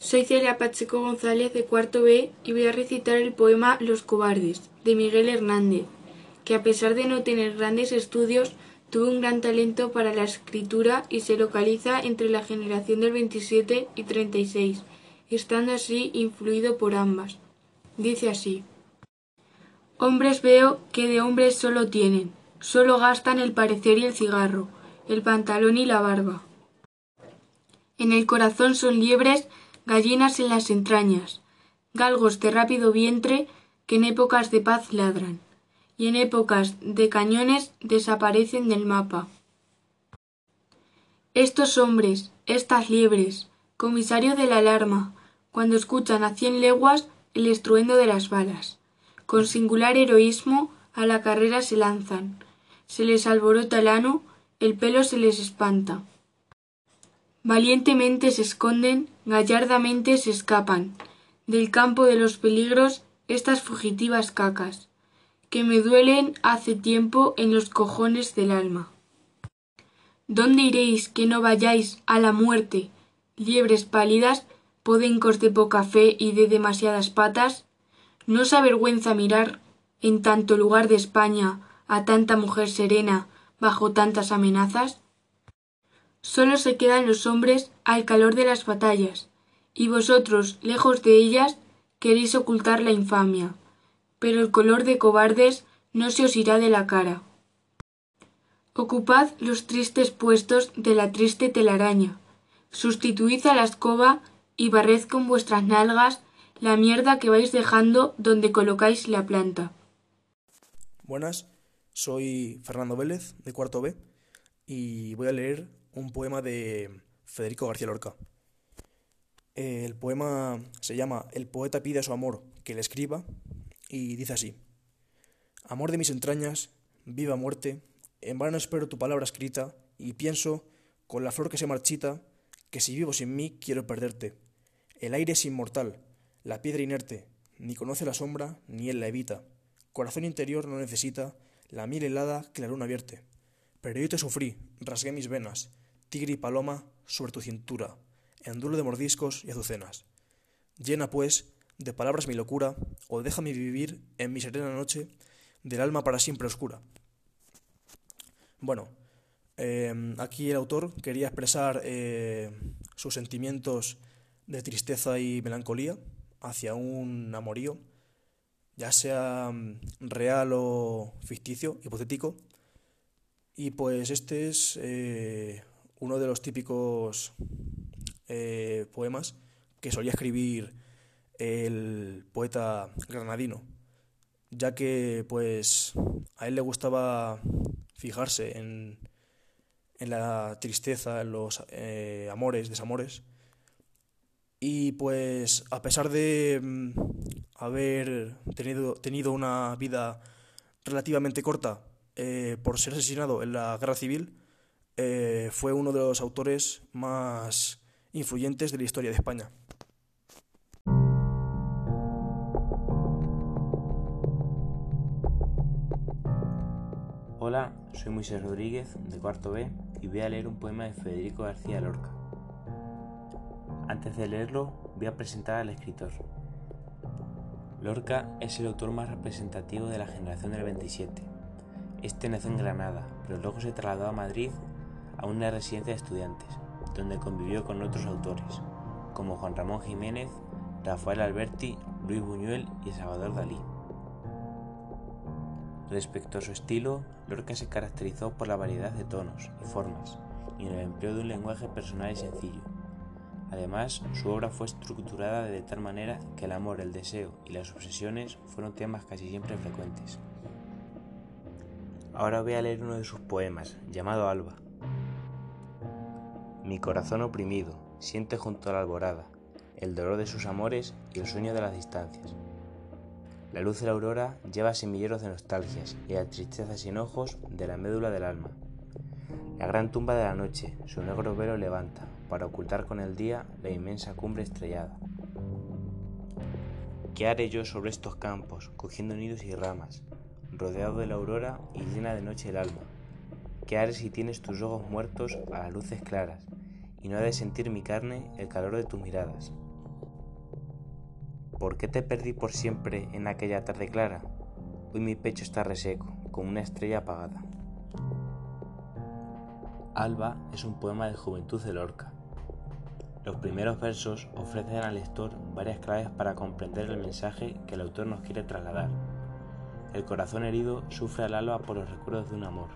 Soy Celia Pacheco González de cuarto B y voy a recitar el poema Los cobardes de Miguel Hernández, que a pesar de no tener grandes estudios, tuvo un gran talento para la escritura y se localiza entre la generación del 27 y 36, estando así influido por ambas. Dice así. Hombres veo que de hombres solo tienen, solo gastan el parecer y el cigarro, el pantalón y la barba. En el corazón son liebres gallinas en las entrañas, galgos de rápido vientre que en épocas de paz ladran, y en épocas de cañones desaparecen del mapa. Estos hombres, estas liebres, comisario de la alarma, cuando escuchan a cien leguas el estruendo de las balas, con singular heroísmo a la carrera se lanzan, se les alborota el ano, el pelo se les espanta. Valientemente se esconden, gallardamente se escapan, del campo de los peligros estas fugitivas cacas, que me duelen hace tiempo en los cojones del alma. ¿Dónde iréis que no vayáis a la muerte, liebres pálidas, podencos de poca fe y de demasiadas patas? ¿No os avergüenza mirar en tanto lugar de España a tanta mujer serena bajo tantas amenazas? Sólo se quedan los hombres al calor de las batallas, y vosotros, lejos de ellas, queréis ocultar la infamia, pero el color de cobardes no se os irá de la cara. Ocupad los tristes puestos de la triste telaraña, sustituid a la escoba y barred con vuestras nalgas la mierda que vais dejando donde colocáis la planta. Buenas, soy Fernando Vélez, de cuarto B, y voy a leer un poema de Federico García Lorca. El poema se llama El poeta pide a su amor que le escriba y dice así. Amor de mis entrañas, viva muerte, en vano espero tu palabra escrita y pienso, con la flor que se marchita, que si vivo sin mí quiero perderte. El aire es inmortal, la piedra inerte, ni conoce la sombra ni él la evita. Corazón interior no necesita la miel helada que la luna vierte. Pero yo te sufrí, rasgué mis venas, tigre y paloma sobre tu cintura, en duelo de mordiscos y azucenas. Llena, pues, de palabras mi locura, o déjame vivir en mi serena noche del alma para siempre oscura. Bueno, eh, aquí el autor quería expresar eh, sus sentimientos de tristeza y melancolía hacia un amorío, ya sea mm, real o ficticio, hipotético. Y pues este es eh, uno de los típicos eh, poemas que solía escribir el poeta granadino, ya que pues a él le gustaba fijarse en, en la tristeza, en los eh, amores, desamores, y pues a pesar de mm, haber tenido, tenido una vida relativamente corta eh, por ser asesinado en la guerra civil, eh, fue uno de los autores más influyentes de la historia de España. Hola, soy Moisés Rodríguez, de cuarto B, y voy a leer un poema de Federico García Lorca. Antes de leerlo, voy a presentar al escritor. Lorca es el autor más representativo de la generación del 27. Este nació en Granada, pero luego se trasladó a Madrid a una residencia de estudiantes, donde convivió con otros autores, como Juan Ramón Jiménez, Rafael Alberti, Luis Buñuel y Salvador Dalí. Respecto a su estilo, Lorca se caracterizó por la variedad de tonos y formas y en el empleo de un lenguaje personal y sencillo. Además, su obra fue estructurada de tal manera que el amor, el deseo y las obsesiones fueron temas casi siempre frecuentes. Ahora voy a leer uno de sus poemas, llamado Alba, mi corazón oprimido siente junto a la alborada el dolor de sus amores y el sueño de las distancias. La luz de la aurora lleva semilleros de nostalgias y la tristeza sin ojos de la médula del alma. La gran tumba de la noche su negro velo levanta para ocultar con el día la inmensa cumbre estrellada. ¿Qué haré yo sobre estos campos, cogiendo nidos y ramas, rodeado de la aurora y llena de noche el alma? ¿Qué haré si tienes tus ojos muertos a las luces claras y no ha de sentir mi carne el calor de tus miradas. ¿Por qué te perdí por siempre en aquella tarde clara? Hoy mi pecho está reseco, como una estrella apagada. Alba es un poema de juventud de Lorca. Los primeros versos ofrecen al lector varias claves para comprender el mensaje que el autor nos quiere trasladar. El corazón herido sufre al alba por los recuerdos de un amor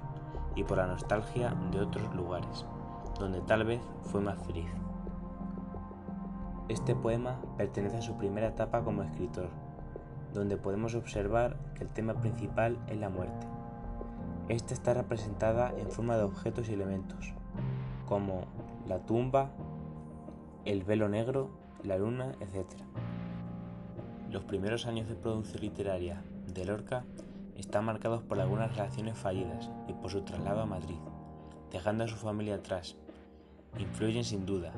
y por la nostalgia de otros lugares, donde tal vez fue más feliz. Este poema pertenece a su primera etapa como escritor, donde podemos observar que el tema principal es la muerte. Esta está representada en forma de objetos y elementos, como la tumba, el velo negro, la luna, etc. Los primeros años de producción literaria de Lorca están marcados por algunas relaciones fallidas y por su traslado a Madrid, dejando a su familia atrás. Influyen sin duda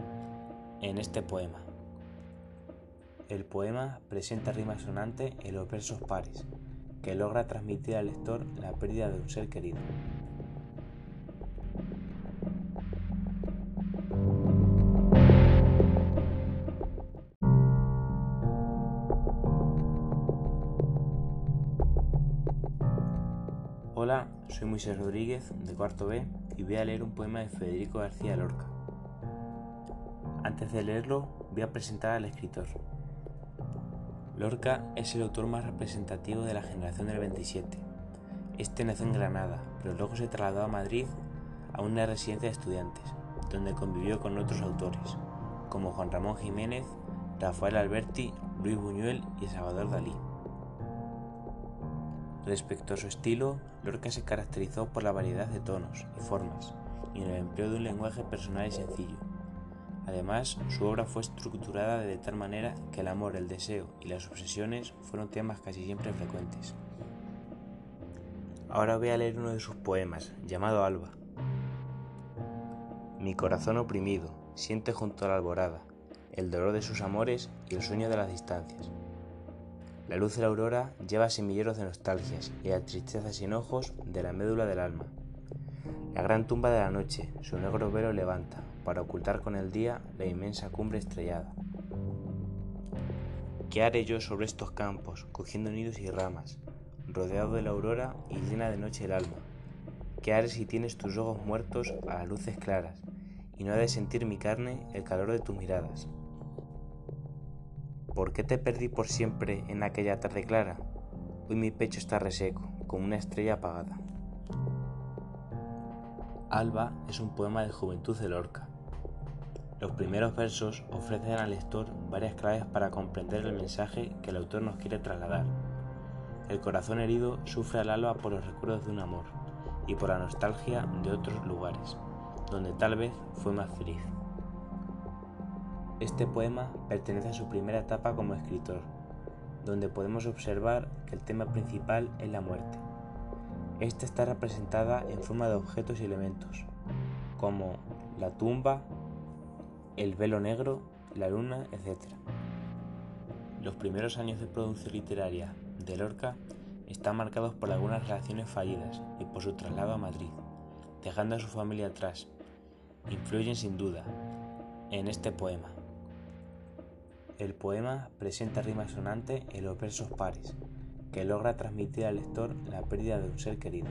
en este poema. El poema presenta rima sonante en los versos pares, que logra transmitir al lector la pérdida de un ser querido. Hola, soy Moisés Rodríguez de cuarto B y voy a leer un poema de Federico García Lorca. Antes de leerlo, voy a presentar al escritor. Lorca es el autor más representativo de la generación del 27. Este nació en Granada, pero luego se trasladó a Madrid a una residencia de estudiantes, donde convivió con otros autores, como Juan Ramón Jiménez, Rafael Alberti, Luis Buñuel y Salvador Dalí. Respecto a su estilo, Lorca se caracterizó por la variedad de tonos y formas, y en el empleo de un lenguaje personal y sencillo, Además, su obra fue estructurada de tal manera que el amor, el deseo y las obsesiones fueron temas casi siempre frecuentes. Ahora voy a leer uno de sus poemas, llamado Alba. Mi corazón oprimido siente junto a la alborada el dolor de sus amores y el sueño de las distancias. La luz de la aurora lleva semilleros de nostalgias y la tristeza sin ojos de la médula del alma. La gran tumba de la noche, su negro velo levanta, para ocultar con el día la inmensa cumbre estrellada. ¿Qué haré yo sobre estos campos, cogiendo nidos y ramas, rodeado de la aurora y llena de noche el alma? ¿Qué haré si tienes tus ojos muertos a las luces claras, y no ha de sentir mi carne el calor de tus miradas? ¿Por qué te perdí por siempre en aquella tarde clara? Hoy mi pecho está reseco, como una estrella apagada. Alba es un poema de juventud de Lorca. Los primeros versos ofrecen al lector varias claves para comprender el mensaje que el autor nos quiere trasladar. El corazón herido sufre al alba por los recuerdos de un amor y por la nostalgia de otros lugares, donde tal vez fue más feliz. Este poema pertenece a su primera etapa como escritor, donde podemos observar que el tema principal es la muerte. Esta está representada en forma de objetos y elementos, como la tumba, el velo negro, la luna, etc. Los primeros años de producción literaria de Lorca están marcados por algunas relaciones fallidas y por su traslado a Madrid, dejando a su familia atrás. Influyen sin duda en este poema. El poema presenta rima sonante en los versos pares, que logra transmitir al lector la pérdida de un ser querido.